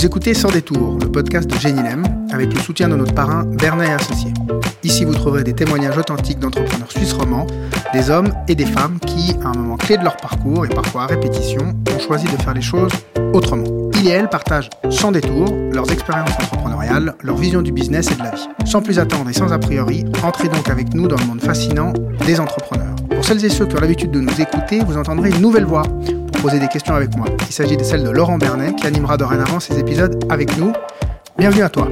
Vous écoutez Sans détour, le podcast de Génilem, avec le soutien de notre parrain Bernat et Associés. Ici, vous trouverez des témoignages authentiques d'entrepreneurs suisses romans, des hommes et des femmes qui, à un moment clé de leur parcours et parfois à répétition, ont choisi de faire les choses autrement. Ils et elles partagent sans détour leurs expériences entrepreneuriales, leur vision du business et de la vie. Sans plus attendre et sans a priori, entrez donc avec nous dans le monde fascinant des entrepreneurs. Pour celles et ceux qui ont l'habitude de nous écouter, vous entendrez une nouvelle voix poser des questions avec moi. Il s'agit de celle de Laurent Bernet qui animera dorénavant ces épisodes avec nous. Bienvenue à toi.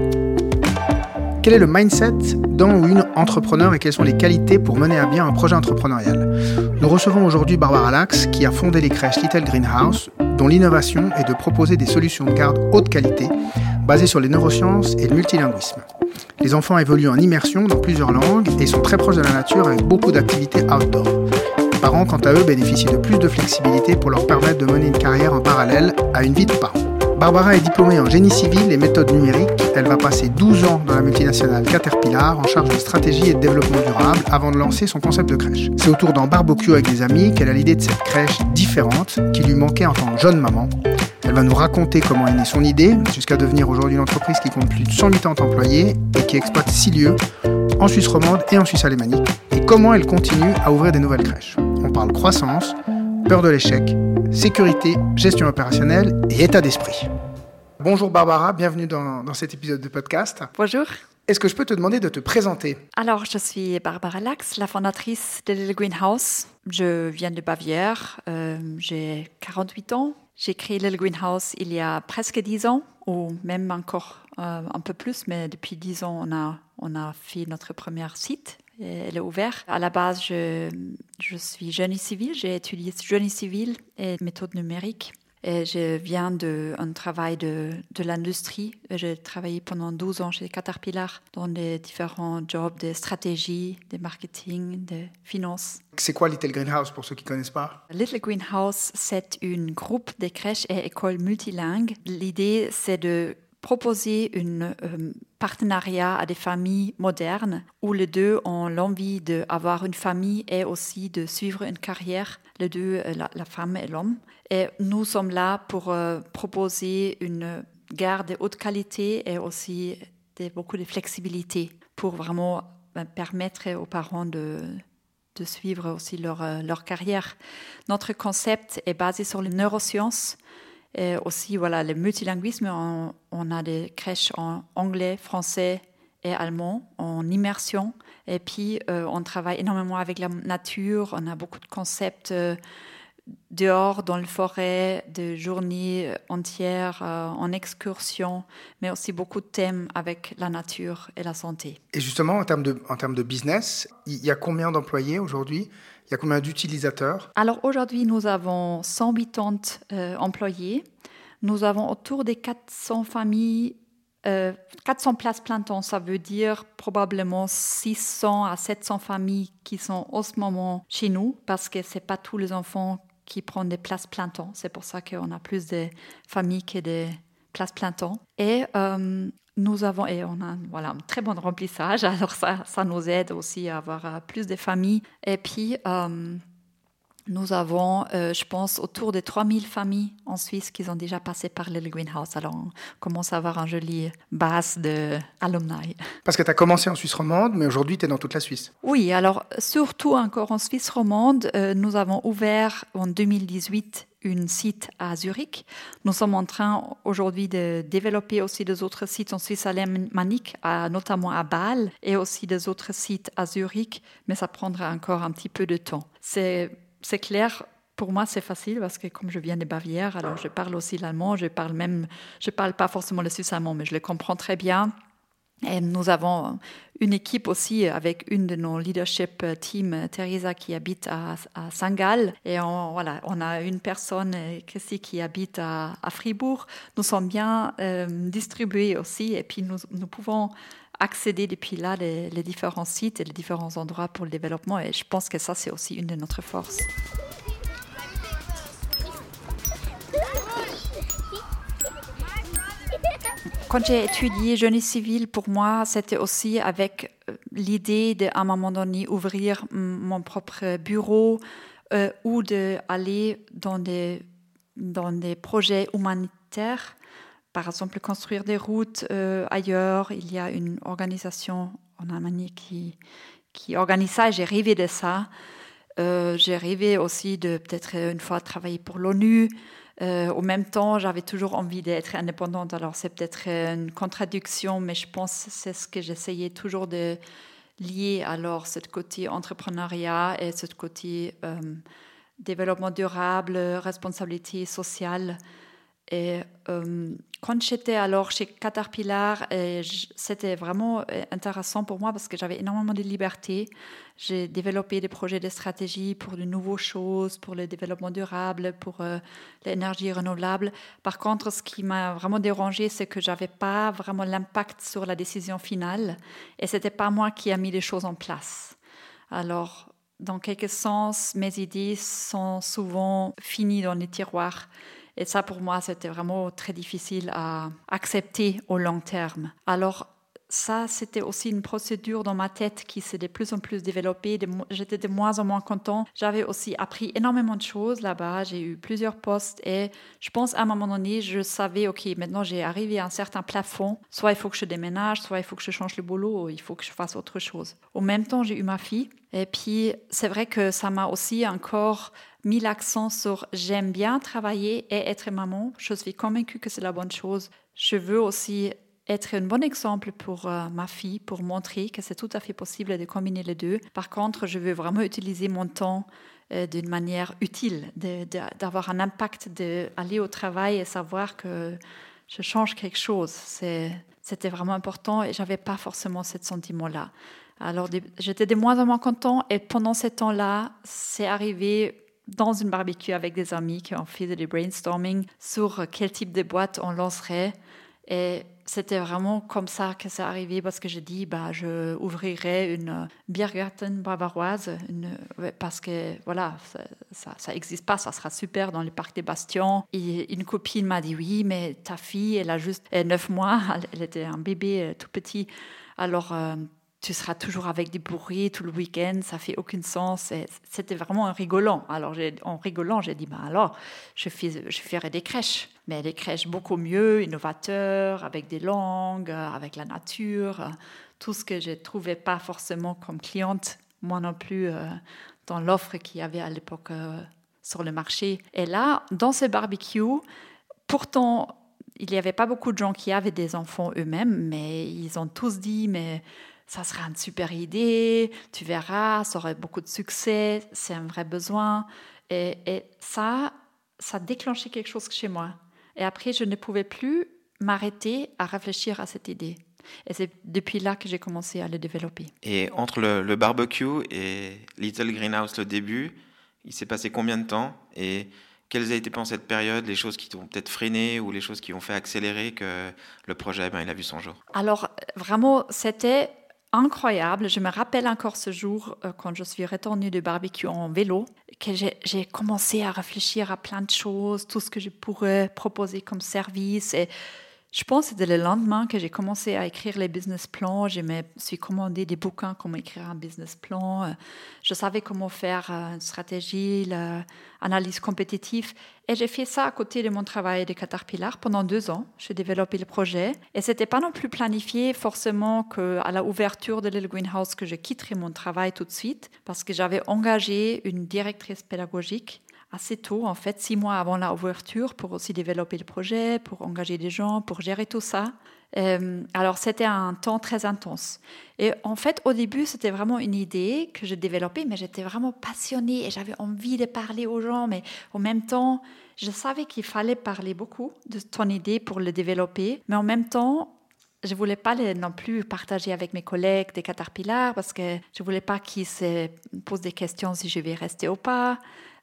Quel est le mindset dans ou une entrepreneur et quelles sont les qualités pour mener à bien un projet entrepreneurial? Nous recevons aujourd'hui Barbara Lax qui a fondé les crèches Little Greenhouse dont l'innovation est de proposer des solutions de garde haute qualité basées sur les neurosciences et le multilinguisme. Les enfants évoluent en immersion dans plusieurs langues et sont très proches de la nature avec beaucoup d'activités outdoor. Les parents, quant à eux, bénéficient de plus de flexibilité pour leur permettre de mener une carrière en parallèle à une vie de parent. Barbara est diplômée en génie civil et méthodes numériques. Elle va passer 12 ans dans la multinationale Caterpillar en charge de stratégie et de développement durable avant de lancer son concept de crèche. C'est autour d'un barbecue avec des amis qu'elle a l'idée de cette crèche différente qui lui manquait en tant que jeune maman. Elle va nous raconter comment est née son idée jusqu'à devenir aujourd'hui une entreprise qui compte plus de 180 employés et qui exploite 6 lieux en Suisse romande et en Suisse alémanique et comment elle continue à ouvrir des nouvelles crèches. Parle croissance, peur de l'échec, sécurité, gestion opérationnelle et état d'esprit. Bonjour Barbara, bienvenue dans, dans, cet épisode de podcast. Bonjour. Est-ce que je peux te demander de te présenter? Alors, je suis Barbara Lax, la fondatrice de Little Greenhouse. Je viens de Bavière, euh, j'ai 48 ans. J'ai créé Little Greenhouse il y a presque 10 ans, ou même encore euh, un peu plus, mais depuis 10 ans, on a, on a fait notre premier site elle est ouverte. À la base, je, je suis génie civil. J'ai étudié génie civil et méthode numérique. Et je viens d'un travail de, de l'industrie. J'ai travaillé pendant 12 ans chez Caterpillar dans des différents jobs de stratégie, de marketing, de finance. C'est quoi Little Greenhouse pour ceux qui ne connaissent pas? Little Greenhouse, c'est un groupe de crèches et écoles multilingues. L'idée, c'est de proposer un euh, partenariat à des familles modernes où les deux ont l'envie d'avoir une famille et aussi de suivre une carrière, les deux, euh, la, femme et l'homme. Et nous sommes là pour euh, proposer une garde de haute qualité et aussi de, beaucoup de flexibilité pour vraiment ben, permettre aux parents de, suivre aussi leur carrière. Notre concept est basé sur les neurosciences et aussi, voilà, le multilinguisme, on, a des crèches en anglais, français et allemand en immersion. Et puis, euh, on travaille énormément avec la nature. On a beaucoup de concepts euh, dehors, dans la forêt, de journées entières euh, en excursion, mais aussi beaucoup de thèmes avec la nature et la santé. Et justement, en termes de business, il y a combien d'employés aujourd'hui? Il y a combien d'utilisateurs? Alors aujourd'hui, nous avons 180 euh, employés. Nous avons autour des 400 familles, 400 euh, places plein temps. Ça veut dire probablement 600 à 700 familles qui sont en ce moment chez nous parce que ce pas tous les enfants qui prennent des places plein temps. C'est pour ça qu'on a plus de familles que des places plein temps. Et euh, nous avons, et on a voilà, un très bon remplissage, alors ça, ça nous aide aussi à avoir euh, plus de familles. Et puis, euh, nous avons, euh, je pense, autour de 3000 familles en Suisse qui ont déjà passé par le Greenhouse. Alors, on commence à avoir un joli base d'alumni. Parce que tu as commencé en Suisse romande, mais aujourd'hui, tu es dans toute la Suisse. Oui, alors, surtout encore en Suisse romande, nous avons ouvert en 2018 un site à Zurich. Nous sommes en train aujourd'hui de développer aussi des autres sites en Suisse alémanique, notamment à Bâle, et aussi des autres sites à Zurich, mais ça prendra encore un petit peu de temps. C'est clair, pour moi, c'est facile parce que comme je viens de Bavière, alors je parle aussi l'allemand, je parle même, je parle pas forcément le suisse allemand, mais je le comprends très bien. Nous avons une équipe aussi avec une de nos leadership team, Teresa, qui habite à, Saint-Gall. Et on, voilà, on a une personne, Christy, qui habite à, Fribourg. Nous sommes bien euh, distribués aussi. Et puis, nous, nous pouvons accéder depuis là les, les différents sites et les différents endroits pour le développement. Et je pense que ça, c'est aussi une de notre forces. Quand j'ai étudié génie civil, pour moi, c'était aussi avec euh, l'idée d'à un moment donné ouvrir mon propre bureau euh, ou d'aller dans des, dans des projets humanitaires par exemple, construire des routes euh, ailleurs. Il y a une organisation en Allemagne qui, qui organise ça et j'ai rêvé de ça. Euh, j'ai rêvé aussi de peut-être une fois travailler pour l'ONU. Euh, au même temps, j'avais toujours envie d'être indépendante. Alors c'est peut-être une contradiction, mais je pense que c'est ce que j'essayais toujours de lier. Alors ce côté entrepreneuriat et ce côté développement durable, responsabilité sociale. Et euh, quand j'étais alors chez Caterpillar, c'était vraiment euh, intéressant pour moi parce que j'avais énormément de liberté. J'ai développé des projets de stratégie pour de nouvelles choses, pour le développement durable, pour euh, l'énergie renouvelable. Par contre, ce qui m'a vraiment dérangé, c'est que j'avais pas vraiment l'impact sur la décision finale et c'était pas moi qui a mis les choses en place. Alors, dans quelque sens, mes idées sont souvent finies dans les tiroirs. Et ça, pour moi, c'était vraiment très difficile à accepter au long terme. Alors, ça, c'était aussi une procédure dans ma tête qui s'est de plus en plus développée. J'étais de moins en moins content. J'avais aussi appris énormément de choses là-bas. J'ai eu plusieurs postes et je pense à un moment donné, je savais, OK, maintenant j'ai arrivé à un certain plafond. Soit il faut que je déménage, soit il faut que je change le boulot, ou il faut que je fasse autre chose. Au même temps, j'ai eu ma fille. Et puis, c'est vrai que ça m'a aussi encore mis l'accent sur j'aime bien travailler et être maman. Je suis convaincue que c'est la bonne chose. Je veux aussi être un bon exemple pour euh, ma fille, pour montrer que c'est tout à fait possible de combiner les deux. Par contre, je veux vraiment utiliser mon temps euh, d'une manière utile, d'avoir un impact, d'aller au travail et savoir que je change quelque chose. C'était vraiment important et j'avais pas forcément ce sentiment-là. Alors j'étais de moins en moins content et pendant ce temps-là, c'est arrivé dans une barbecue avec des amis qui ont fait des brainstorming sur quel type de boîte on lancerait. Et c'était vraiment comme ça que c'est arrivé parce que j'ai dit, bah, je ouvrirai une Biergarten bavaroise parce que voilà, ça, ça existe pas, ça sera super dans les parcs des Bastions. Et une copine m'a dit, oui, mais ta fille, elle a juste neuf mois, elle était un bébé euh, tout petit. Alors, euh, tu seras toujours avec des bourriers tout le week-end, ça fait aucun sens. C'était vraiment un rigolant. Alors, en rigolant, j'ai dit, ben alors, je, je ferai des crèches, mais des crèches beaucoup mieux, innovateurs, avec des langues, avec la nature, tout ce que je ne trouvais pas forcément comme cliente, moi non plus, euh, dans l'offre qu'il y avait à l'époque euh, sur le marché. Et là, dans ce barbecue, pourtant, il n'y avait pas beaucoup de gens qui avaient des enfants eux-mêmes, mais ils ont tous dit, mais ça sera une super idée, tu verras, ça aurait beaucoup de succès, c'est un vrai besoin. Et, ça, ça a déclenché quelque chose chez moi. Et après, je ne pouvais plus m'arrêter à réfléchir à cette idée. Et c'est depuis là que j'ai commencé à le développer. Et entre le, le barbecue et Little Greenhouse, le début, il s'est passé combien de temps? Et quelles ont été pendant cette période les choses qui t'ont peut-être freiné ou les choses qui ont fait accélérer que le projet, ben, il a vu son jour? Alors, vraiment, c'était incroyable. Je me rappelle encore ce jour, euh, quand je suis retournée du barbecue en vélo, que j'ai commencé à réfléchir à plein de choses, tout ce que je pourrais proposer comme service. Et je pense que c'était le lendemain que j'ai commencé à écrire les business plans. Je me suis commandé des bouquins, comment écrire un business plan. Euh, je savais comment faire euh, une stratégie, l'analyse compétitive. Et j'ai fait ça à côté de mon travail de Caterpillar pendant deux ans. J'ai développé le projet. Et c'était pas non plus planifié forcément qu'à la ouverture de Little Greenhouse que je quitterais mon travail tout de suite parce que j'avais engagé une directrice pédagogique assez tôt, en fait, six mois avant la ouverture, pour aussi développer le projet, pour engager des gens, pour gérer tout ça. Euh, alors, c'était un temps très intense. Et en fait, au début, c'était vraiment une idée que je développais, mais j'étais vraiment passionnée et j'avais envie de parler aux gens, mais en même temps, je savais qu'il fallait parler beaucoup de ton idée pour le développer, mais en même temps, je voulais pas non plus partager avec mes collègues des Caterpillar parce que je voulais pas qu'ils se posent des questions si je vais rester ou pas.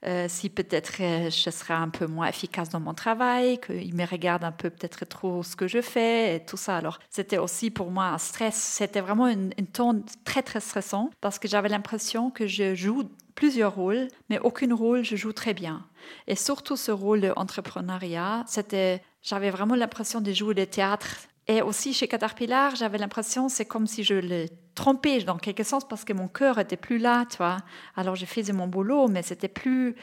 Euh, si peut-être euh, je serai un peu moins efficace dans mon travail, qu'ils me regardent un peu peut-être trop ce que je fais et tout ça. Alors c'était aussi pour moi un stress. C'était vraiment une, une très très stressant parce que j'avais l'impression que je joue plusieurs rôles, mais aucun rôle je joue très bien. Et surtout ce rôle d'entrepreneuriat, c'était, j'avais vraiment l'impression de jouer le théâtre et aussi chez Caterpillar, j'avais l'impression, c'est comme si je le trompais dans quelque sens parce que mon cœur était plus là, tu vois. Alors j'ai fait mon boulot, mais c'était plus,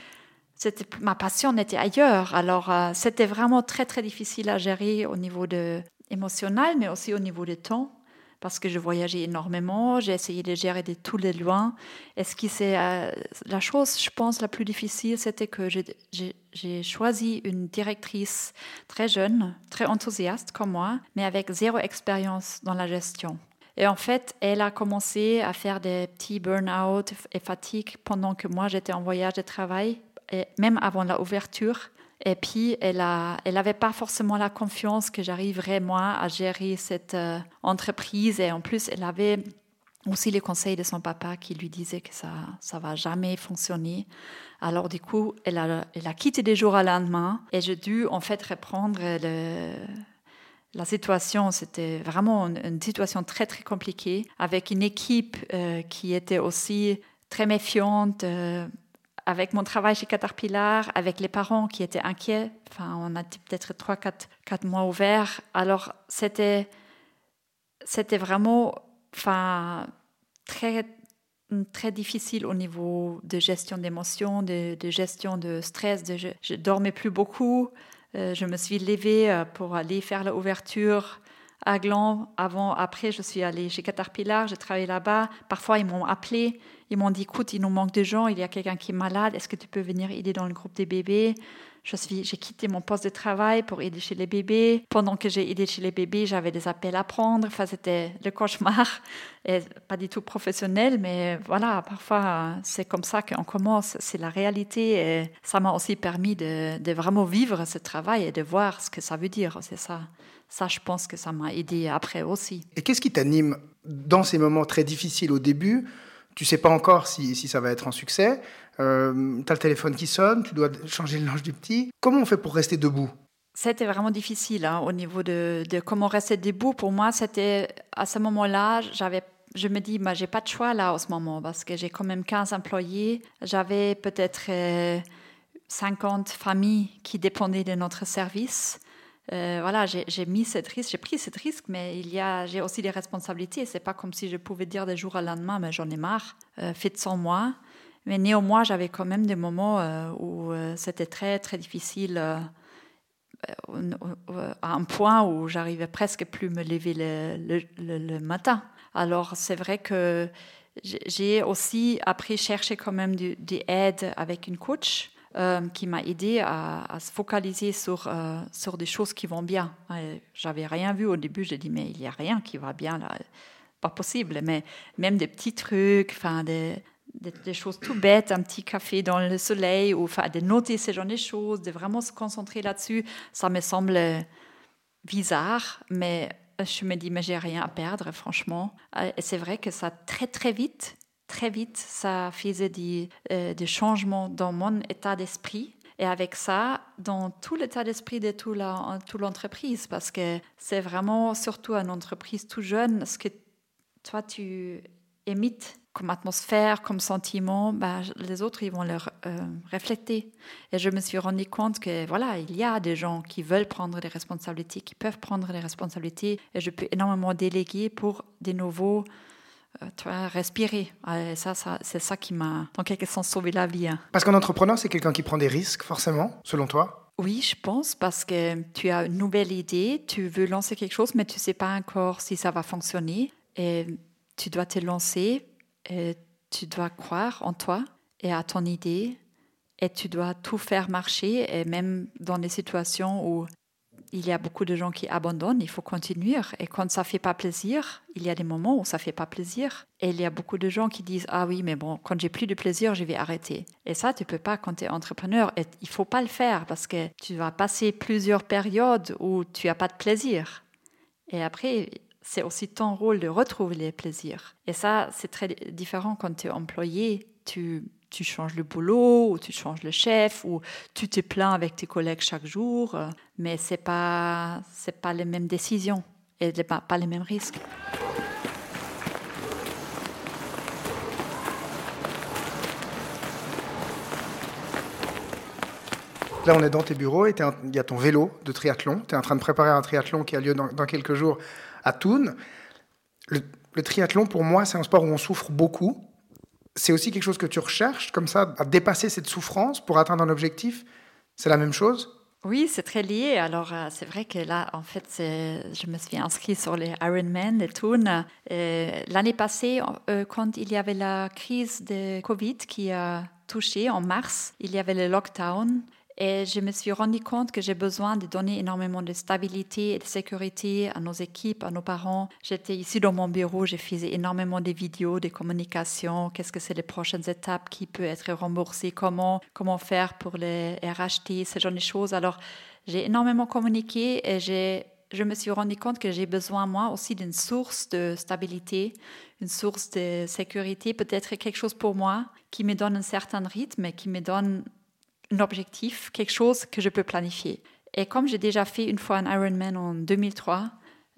c'était ma passion était ailleurs. Alors euh, c'était vraiment très très difficile à gérer au niveau de émotionnel, mais aussi au niveau du temps parce que je voyageais énormément, j'ai essayé de gérer de tous les loin. Et ce qui c'est euh, la chose, je pense, la plus difficile, c'était que j'ai choisi une directrice très jeune, très enthousiaste comme moi, mais avec zéro expérience dans la gestion. Et en fait, elle a commencé à faire des petits burn-out et fatigue pendant que moi j'étais en voyage de travail, et même avant la ouverture. Et puis, elle n'avait elle pas forcément la confiance que j'arriverais, moi, à gérer cette euh, entreprise. Et en plus, elle avait aussi les conseils de son papa qui lui disait que ça ça va jamais fonctionner. Alors du coup, elle a, elle a quitté des jours à lendemain et j'ai dû en fait reprendre la situation. C'était vraiment une, situation très très compliquée avec une équipe euh, qui était aussi très méfiante. Euh, avec mon travail chez Caterpillar, avec les parents qui étaient inquiets, enfin, on a peut-être 3 quatre, quatre mois ouverts. Alors, c'était, c'était vraiment enfin, très, très difficile au niveau de gestion d'émotions, de, gestion de stress. Je, ne dormais plus beaucoup. Euh, je me suis levée euh, pour aller faire l'ouverture à Gland. Avant, après, je suis allée chez Caterpillar, j'ai travaillé là-bas. Parfois, ils m'ont appelé ils m'ont dit, écoute, il nous manque de gens, il y a quelqu'un qui est malade, est-ce que tu peux venir aider dans le groupe des bébés? Je suis, j'ai quitté mon poste de travail pour aider chez les bébés. Pendant que j'ai aidé chez les bébés, j'avais des appels à prendre. Enfin, c'était le cauchemar. Et pas du tout professionnel, mais voilà, parfois, c'est comme ça qu'on commence. C'est la réalité. Et ça m'a aussi permis de, de, vraiment vivre ce travail et de voir ce que ça veut dire. C'est ça. Ça, je pense que ça m'a aidé après aussi. Et qu'est-ce qui t'anime dans ces moments très difficiles au début? Tu sais pas encore si, si ça va être un succès. Euh, tu as le téléphone qui sonne, tu dois changer le linge du petit. Comment on fait pour rester debout? C'était vraiment difficile hein, au niveau de, de, comment rester debout. Pour moi, c'était à ce moment-là, j'avais je me dis, bah, j'ai pas de choix là en ce moment parce que j'ai quand même 15 employés. J'avais peut-être 50 euh, familles qui dépendaient de notre service. Euh, voilà, j'ai mis cette risque, j'ai pris cette risque, mais il y a, j'ai aussi des responsabilités. C'est pas comme si je pouvais dire des jours au lendemain, mais j'en ai marre, euh, faites sans moi. Mais néanmoins, j'avais quand même des moments euh, où euh, c'était très très difficile, à un point où j'arrivais presque plus me lever le, le, matin. Alors c'est vrai que j'ai aussi après cherché quand même des aides avec une coach qui m'a aidé à, se focaliser sur, euh, sur des choses qui vont bien. J'avais rien vu au début, j'ai dit, mais il n'y a rien qui va bien là. Pas possible, mais même des petits trucs, enfin, des, des, choses tout bêtes, un petit café dans le soleil, ou enfin, de noter ce genre de choses, de vraiment se concentrer là-dessus, ça me semble bizarre, mais je me dis, mais j'ai rien à perdre, franchement. Euh, et c'est vrai que ça très, très vite, très vite, ça faisait des, euh, des changements dans mon état d'esprit. Et avec ça, dans tout l'état d'esprit de toute l'entreprise, parce que c'est vraiment, surtout une entreprise tout jeune, ce que toi, tu émites comme atmosphère, comme sentiment, bah, les autres, ils vont le euh, refléter. Et je me suis rendu compte que, voilà, il y a des gens qui veulent prendre des responsabilités, qui peuvent prendre des responsabilités, et je peux énormément déléguer pour des nouveaux tu vois, respirer. Et ça, ça c'est ça qui m'a, en quelque sens, sauvé la vie. Hein. Parce qu'un entrepreneur, c'est quelqu'un qui prend des risques, forcément, selon toi? Oui, je pense, parce que tu as une nouvelle idée, tu veux lancer quelque chose, mais tu ne sais pas encore si ça va fonctionner. Et tu dois te lancer, et tu dois croire en toi et à ton idée, et tu dois tout faire marcher, et même dans des situations où il y a beaucoup de gens qui abandonnent, il faut continuer. Et quand ça fait pas plaisir, il y a des moments où ça fait pas plaisir. Et il y a beaucoup de gens qui disent ah oui mais bon quand j'ai plus de plaisir je vais arrêter. Et ça tu peux pas quand tu es entrepreneur. Et il faut pas le faire parce que tu vas passer plusieurs périodes où tu as pas de plaisir. Et après c'est aussi ton rôle de retrouver les plaisirs. Et ça c'est très différent quand tu es employé. Tu tu changes le boulot, ou tu changes le chef, ou tu te plains avec tes collègues chaque jour, euh, mais ce n'est pas, pas les mêmes décisions et pas, pas les mêmes risques. Là, on est dans tes bureaux et il y a ton vélo de triathlon. Tu es en train de préparer un triathlon qui a lieu dans, quelques jours à Thun. Le, le triathlon, pour moi, c'est un sport où on souffre beaucoup C'est aussi quelque chose que tu recherches, comme ça, à dépasser cette souffrance pour atteindre un objectif C'est la même chose? Oui, c'est très lié. Alors, euh, c'est vrai que là, en fait, je me suis inscrite sur les Ironman, les Toons. L'année passée, euh, quand il y avait la crise de Covid qui a touché en mars, il y avait le lockdown. Et je me suis rendu compte que j'ai besoin de donner énormément de stabilité et de sécurité à nos équipes, à nos parents. J'étais ici dans mon bureau, j'ai fait énormément de vidéos, de communications. Qu'est-ce que c'est les prochaines étapes? Qui peut être remboursé, comment, comment faire pour les RHT, ce genre de choses. Alors, j'ai énormément communiqué et j'ai je me suis rendu compte que j'ai besoin, moi aussi, d'une source de stabilité, une source de sécurité, peut-être quelque chose pour moi qui me donne un certain rythme, qui me donne un objectif, quelque chose que je peux planifier. Et comme j'ai déjà fait une fois un Ironman en 2003,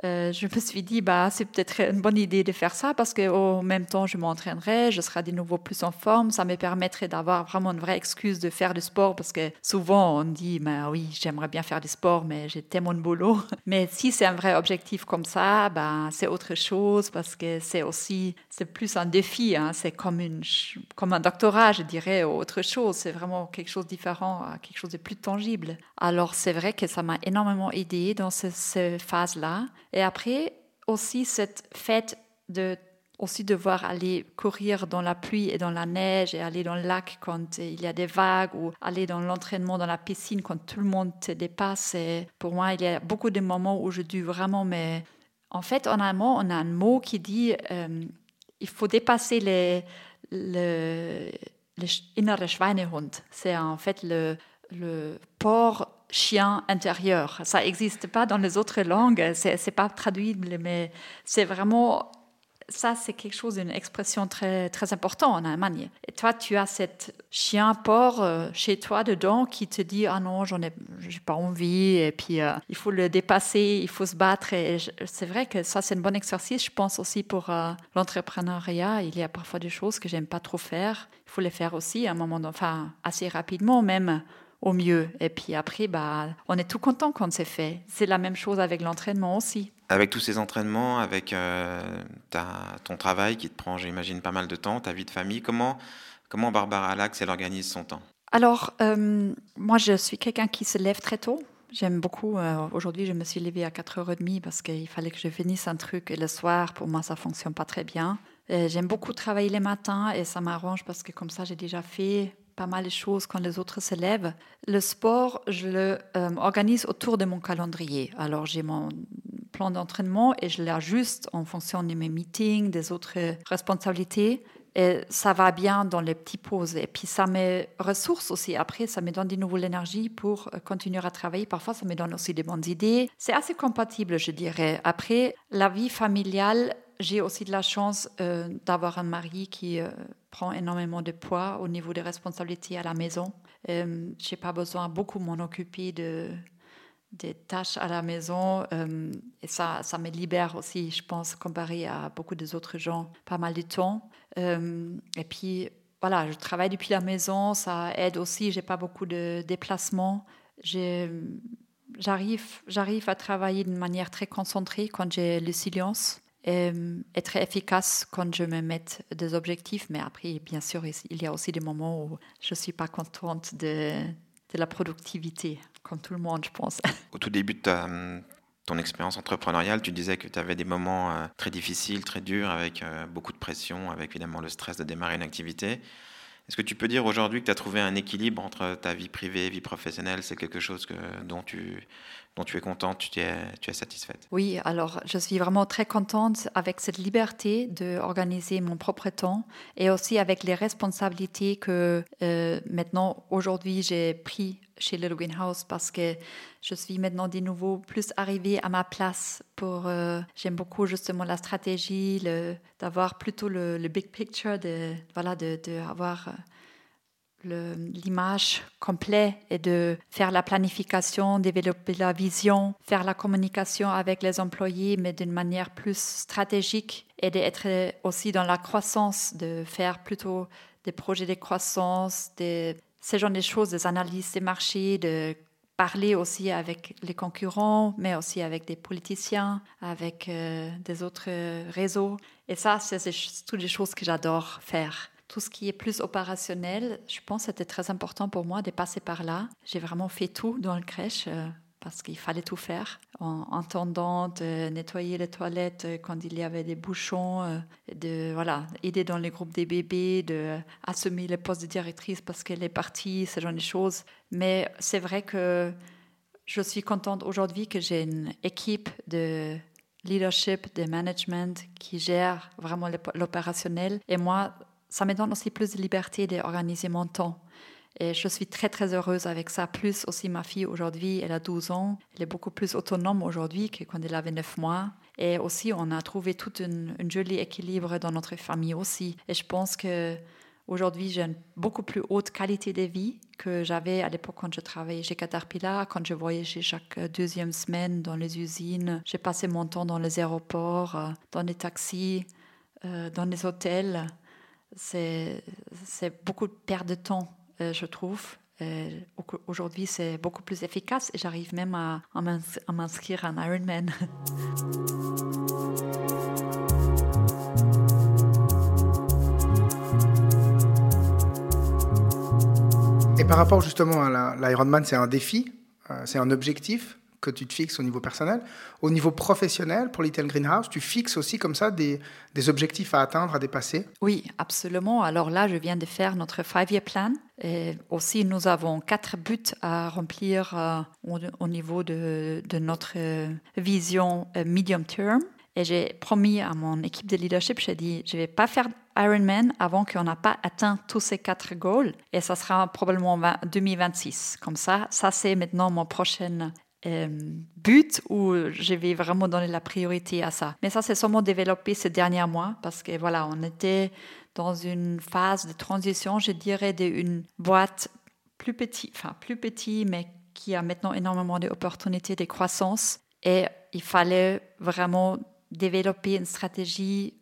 euh, je me suis dit, bah, c'est peut-être une bonne idée de faire ça parce qu'au même temps, je m'entraînerai, je serai de nouveau plus en forme. Ça me permettrait d'avoir vraiment une vraie excuse de faire du sport parce que souvent, on dit, bah, oui, j'aimerais bien faire du sport, mais j'ai tellement de boulot. Mais si c'est un vrai objectif comme ça, bah, c'est autre chose parce que c'est aussi, c'est plus un défi. Hein. C'est comme, une, comme un doctorat, je dirais, ou autre chose. C'est vraiment quelque chose de différent, quelque chose de plus tangible. Alors, c'est vrai que ça m'a énormément aidé dans cette ce phase-là. Et après, aussi cette fête de aussi devoir aller courir dans la pluie et dans la neige et aller dans le lac quand il y a des vagues ou aller dans l'entraînement dans la piscine quand tout le monde te dépasse. Pour moi, il y a beaucoup de moments où je dis vraiment, mais en fait, en allemand, on a un mot qui dit euh, il faut dépasser les, le, le innere Schweinehund. C'est en fait le, le porc chien intérieur. Ça n'existe pas dans les autres langues, c'est pas traduible, mais c'est vraiment ça, c'est quelque chose, une expression très, très importante en Allemagne. Et toi, tu as cette chien porc euh, chez toi dedans qui te dit Ah non, j'en ai, j'ai pas envie, et puis euh, il faut le dépasser, il faut se battre. Et c'est vrai que ça, c'est un bon exercice. Je pense aussi pour euh, l'entrepreneuriat, il y a parfois des choses que j'aime pas trop faire. Il faut les faire aussi à un moment, enfin, assez rapidement même au mieux. Et puis après, bah, on est tout content quand c'est fait. C'est la même chose avec l'entraînement aussi. Avec tous ces entraînements, avec euh, ton travail qui te prend, j'imagine, pas mal de temps, ta vie de famille, comment, comment Barbara Lax, elle organise son temps? Alors, euh, moi, je suis quelqu'un qui se lève très tôt. J'aime beaucoup. Euh, aujourd'hui, je me suis levée à 4h30 parce qu'il fallait que je finisse un truc. Et le soir, pour moi, ça fonctionne pas très bien. J'aime beaucoup travailler les matins et ça m'arrange parce que comme ça, j'ai déjà fait pas mal de choses quand les autres se lèvent. Le sport, je le euh, organise autour de mon calendrier. Alors j'ai mon plan d'entraînement et je l'ajuste en fonction de mes meetings, des autres responsabilités. Et ça va bien dans les petites pauses. Et puis ça me ressource aussi. Après, ça me donne de nouveau l'énergie pour euh, continuer à travailler. Parfois, ça me donne aussi des bonnes idées. C'est assez compatible, je dirais. Après, la vie familiale, j'ai aussi de la chance euh, d'avoir un mari qui euh, prend énormément de poids au niveau des responsabilités à la maison. Euh, je n'ai pas besoin beaucoup m'en occuper de, des tâches à la maison et ça, ça me libère aussi, je pense, comparé à beaucoup des autres gens, pas mal de temps. et puis, voilà, je travaille depuis la maison, ça aide aussi, j'ai pas beaucoup de déplacements. J'arrive, j'arrive à travailler de manière très concentrée quand j'ai le silence être efficace quand je me mets des objectifs, mais après, bien sûr, il y a aussi des moments où je ne suis pas contente de, de, la productivité, comme tout le monde, je pense. Au tout début de ton expérience entrepreneuriale, tu disais que tu avais des moments euh, très difficiles, très durs, avec euh, beaucoup de pression, avec évidemment le stress de démarrer une activité. Est-ce que tu peux dire aujourd'hui que tu as trouvé un équilibre entre ta vie privée et vie professionnelle? C'est quelque chose dont, tu, es contente, tu es, tu es satisfaite? Oui, alors je suis vraiment très contente avec cette liberté d'organiser mon propre temps et aussi avec les responsabilités que euh, maintenant, aujourd'hui, j'ai pris chez Little Greenhouse parce que je suis maintenant de nouveau plus arrivée à ma place pour euh, j'aime beaucoup justement la stratégie d'avoir plutôt le, big picture de voilà de, de avoir euh, l'image complète et de faire la planification, développer la vision, faire la communication avec les employés, mais d'une manière plus stratégique et d'être aussi dans la croissance, de faire plutôt des projets de croissance, des ce genre de choses, des analyses des marchés, de parler aussi avec les concurrents, mais aussi avec des politiciens, avec euh, des autres réseaux. Et ça, c'est toutes les choses que j'adore faire. tout ce qui est plus opérationnel, je pense que c'était très important pour moi de passer par là. J'ai vraiment fait tout dans le crèche. Euh, parce qu'il fallait tout faire, en entendant de nettoyer les toilettes quand il y avait des bouchons, euh, de voilà, aider dans les groupes des bébés, de assumer le poste de directrice parce qu'elle est partie, ce genre de choses. Mais c'est vrai que je suis contente aujourd'hui que j'ai une équipe de leadership, de management qui gère vraiment l'opérationnel. Et moi, ça me donne aussi plus de liberté d'organiser mon temps. Et je suis très, très heureuse avec ça. Plus aussi ma fille aujourd'hui, elle a 12 ans. Elle est beaucoup plus autonome aujourd'hui que quand elle avait 9 mois. Et aussi, on a trouvé tout un, joli équilibre dans notre famille aussi. Et je pense que aujourd'hui, j'ai une beaucoup plus haute qualité de vie que j'avais à l'époque quand je travaillais chez Caterpillar, quand je voyageais chaque deuxième semaine dans les usines. J'ai passé mon temps dans les aéroports, euh, dans les taxis, euh, dans les hôtels. C'est beaucoup de perte de temps je trouve. Euh, aujourd'hui, c'est beaucoup plus efficace et j'arrive même à, à m'inscrire en Ironman. Et par rapport justement à l'Ironman, c'est un défi, euh, c'est un objectif que tu te fixes au niveau personnel. Au niveau professionnel, pour Little Greenhouse, tu fixes aussi comme ça des, objectifs à atteindre, à dépasser Oui, absolument. Alors là, je viens de faire notre five-year plan. Et aussi, nous avons quatre buts à remplir euh, au, niveau de, notre euh, vision euh, medium term. Et j'ai promis à mon équipe de leadership, j'ai dit, je ne vais pas faire Ironman avant qu'on n'a pas atteint tous ces quatre goals. Et ça sera probablement 2026. Comme ça, ça c'est maintenant mon prochain euh, but où je vais vraiment donner la priorité à ça. Mais ça, c'est seulement développé ces derniers mois parce que voilà, on était dans une phase de transition, je dirais, d'une boîte plus petite, enfin plus petite, mais qui a maintenant énormément d'opportunités de croissance. Et il fallait vraiment développer une stratégie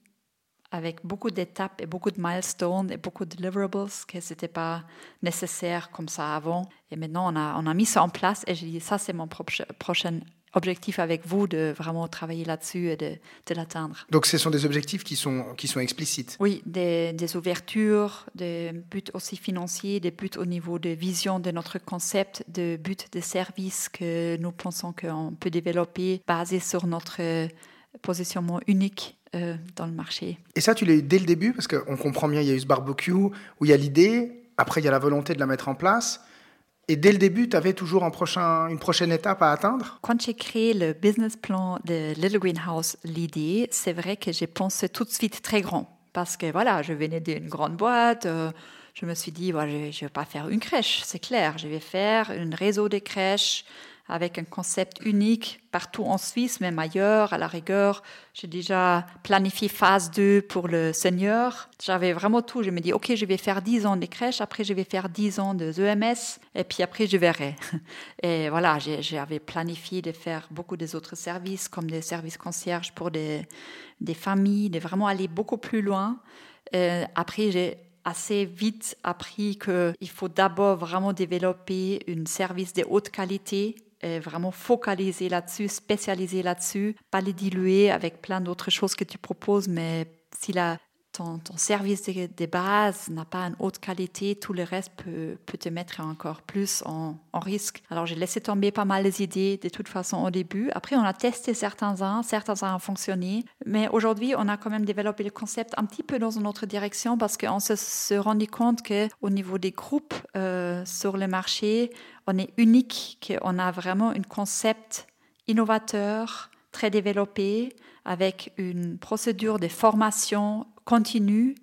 avec beaucoup d'étapes et beaucoup de milestones et beaucoup de deliverables, que ce n'était pas nécessaire comme ça avant. Et maintenant, on a, on a mis ça en place et j'ai dit, ça, c'est mon prochain objectif avec vous, de vraiment travailler là-dessus et de, de l'atteindre. Donc, ce sont des objectifs qui sont, qui sont explicites Oui, des, des ouvertures, des buts aussi financiers, des buts au niveau de vision de notre concept, des buts de services que nous pensons qu'on peut développer basés sur notre positionnement unique euh, dans le marché. Et ça, tu l'as eu dès le début Parce qu'on comprend bien, il y a eu ce barbecue où il y a l'idée, après il y a la volonté de la mettre en place. Et dès le début, tu avais toujours un prochain, une prochaine étape à atteindre? Quand j'ai créé le business plan de Little Greenhouse, l'idée, c'est vrai que j'ai pensé tout de suite très grand. Parce que voilà, je venais d'une grande boîte. Euh, je me suis dit, je ne vais pas faire une crèche, c'est clair. Je vais faire un réseau de crèches avec un concept unique partout en Suisse, même ailleurs, à la rigueur. J'ai déjà planifié phase 2 pour le senior. J'avais vraiment tout. Je me dis, OK, je vais faire 10 ans de crèche, après je vais faire 10 ans de EMS, et puis après je verrai. Et voilà, j'avais planifié de faire beaucoup des autres services, comme des services concierges pour des, des familles, de vraiment aller beaucoup plus loin. Après, j'ai assez vite appris qu'il faut d'abord vraiment développer un service de haute qualité vraiment focaliser là-dessus, spécialiser là-dessus, pas les diluer avec plein d'autres choses que tu proposes, mais si la, ton, service de, de base n'a pas une haute qualité, tout le reste peut, te mettre encore plus en, risque. Alors j'ai laissé tomber pas mal les idées de toute façon au début. Après, on a testé certains-uns, certains-uns ont fonctionné, mais aujourd'hui, on a quand même développé le concept un petit peu dans une autre direction parce qu'on se, se rendit compte qu'au niveau des groupes euh, sur le marché, on est unique, qu'on a vraiment un concept innovateur, très développé, avec une procédure de formation continue,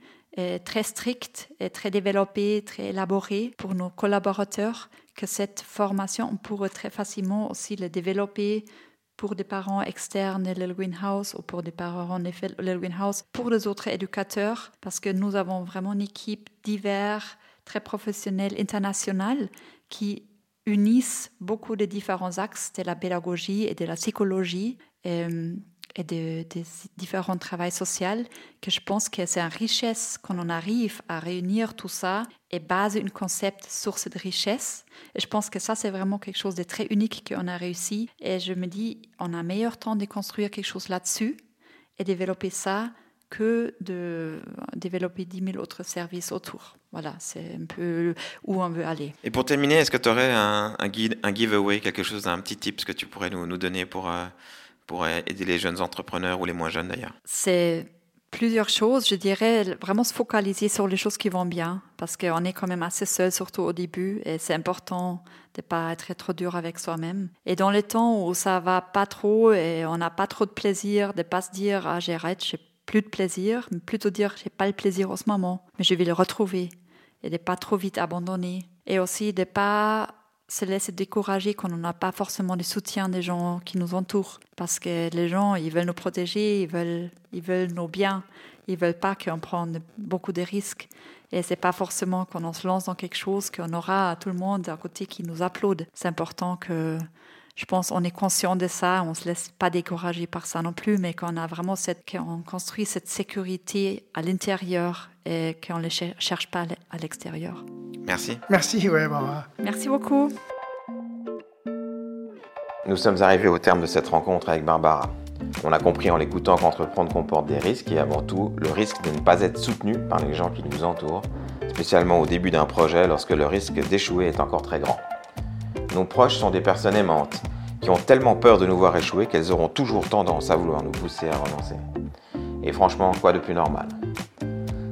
très stricte et très développée, très élaborée pour nos collaborateurs, que cette formation, on pourrait très facilement aussi la développer pour des parents externes de Little Greenhouse ou pour des parents de Little Greenhouse, pour les autres éducateurs, parce que nous avons vraiment une équipe diverse, très professionnelle, internationale, qui unissent beaucoup de différents axes de la pédagogie et de la psychologie et, euh, et des différents travaux sociaux, que je pense que c'est une richesse quand on arrive à réunir tout ça et baser un concept sur cette richesse. Et je pense que ça, c'est vraiment quelque chose de très unique qu'on a réussi. Et je me dis, on a meilleur temps de construire quelque chose là-dessus et développer ça que de développer 10 000 autres services autour. Voilà, c'est un peu où on veut aller. Et pour terminer, est-ce que tu aurais un, un, un, giveaway, quelque chose, un petit tip que tu pourrais nous, nous donner pour, euh, pour aider les jeunes entrepreneurs ou les moins jeunes d'ailleurs? C'est plusieurs choses. Je dirais vraiment se focaliser sur les choses qui vont bien parce qu'on est quand même assez seul, surtout au début, et c'est important de pas être trop dur avec soi-même. Et dans les temps où ça va pas trop et on n'a pas trop de plaisir, de pas se dire ah j'arrête, j'ai plus de plaisir, mais plutôt dire j'ai pas le plaisir en ce moment, mais je vais le retrouver et de pas trop vite abandonner. Et aussi de pas se laisser décourager quand on n'a pas forcément le soutien des gens qui nous entourent. Parce que les gens, ils veulent nous protéger, ils veulent, ils veulent nos biens, ils veulent pas qu'on prenne beaucoup de risques. Et c'est pas forcément quand on se lance dans quelque chose qu'on aura tout le monde à côté qui nous applaudit. C'est important que, je pense, on est conscient de ça, on se laisse pas décourager par ça non plus, mais qu'on a vraiment cette, qu'on construit cette sécurité à l'intérieur et qu'on ne les cherche pas à l'extérieur. Merci. Merci, ouais, Barbara. Merci beaucoup. Nous sommes arrivés au terme de cette rencontre avec Barbara. On a compris en l'écoutant qu'entreprendre comporte des risques et avant tout le risque de ne pas être soutenu par les gens qui nous entourent, spécialement au début d'un projet lorsque le risque d'échouer est encore très grand. Nos proches sont des personnes aimantes qui ont tellement peur de nous voir échouer qu'elles auront toujours tendance à vouloir nous pousser à renoncer. Et franchement, quoi de plus normal?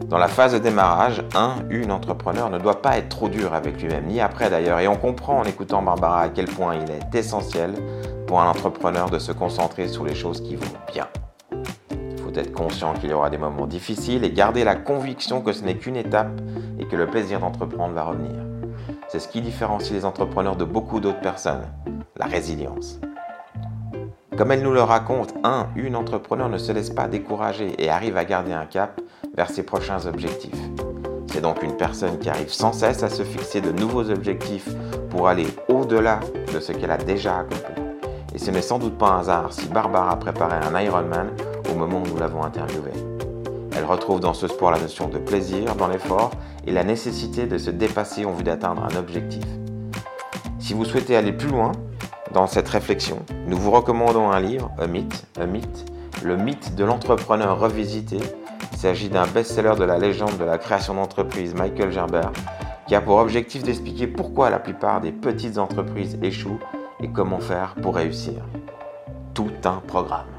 Dans la phase de démarrage, un, une entrepreneur ne doit pas être trop dur avec lui-même, ni après d'ailleurs, et on comprend en écoutant Barbara à quel point il est essentiel pour un entrepreneur de se concentrer sur les choses qui vont bien. Il faut être conscient qu'il y aura des moments difficiles et garder la conviction que ce n'est qu'une étape et que le plaisir d'entreprendre va revenir. C'est ce qui différencie les entrepreneurs de beaucoup d'autres personnes, la résilience. Comme elle nous le raconte, un, une entrepreneur ne se laisse pas décourager et arrive à garder un cap vers ses prochains objectifs. C'est donc une personne qui arrive sans cesse à se fixer de nouveaux objectifs pour aller au-delà de ce qu'elle a déjà accompli. Et ce n'est sans doute pas un hasard si Barbara préparait un Ironman au moment où nous l'avons interviewée. Elle retrouve dans ce sport la notion de plaisir dans l'effort et la nécessité de se dépasser en vue d'atteindre un objectif. Si vous souhaitez aller plus loin dans cette réflexion, nous vous recommandons un livre, A Myth, A Myth, le mythe de l'entrepreneur revisité. Il s'agit d'un best-seller de la légende de la création d'entreprise Michael Gerber, qui a pour objectif d'expliquer pourquoi la plupart des petites entreprises échouent et comment faire pour réussir. Tout un programme.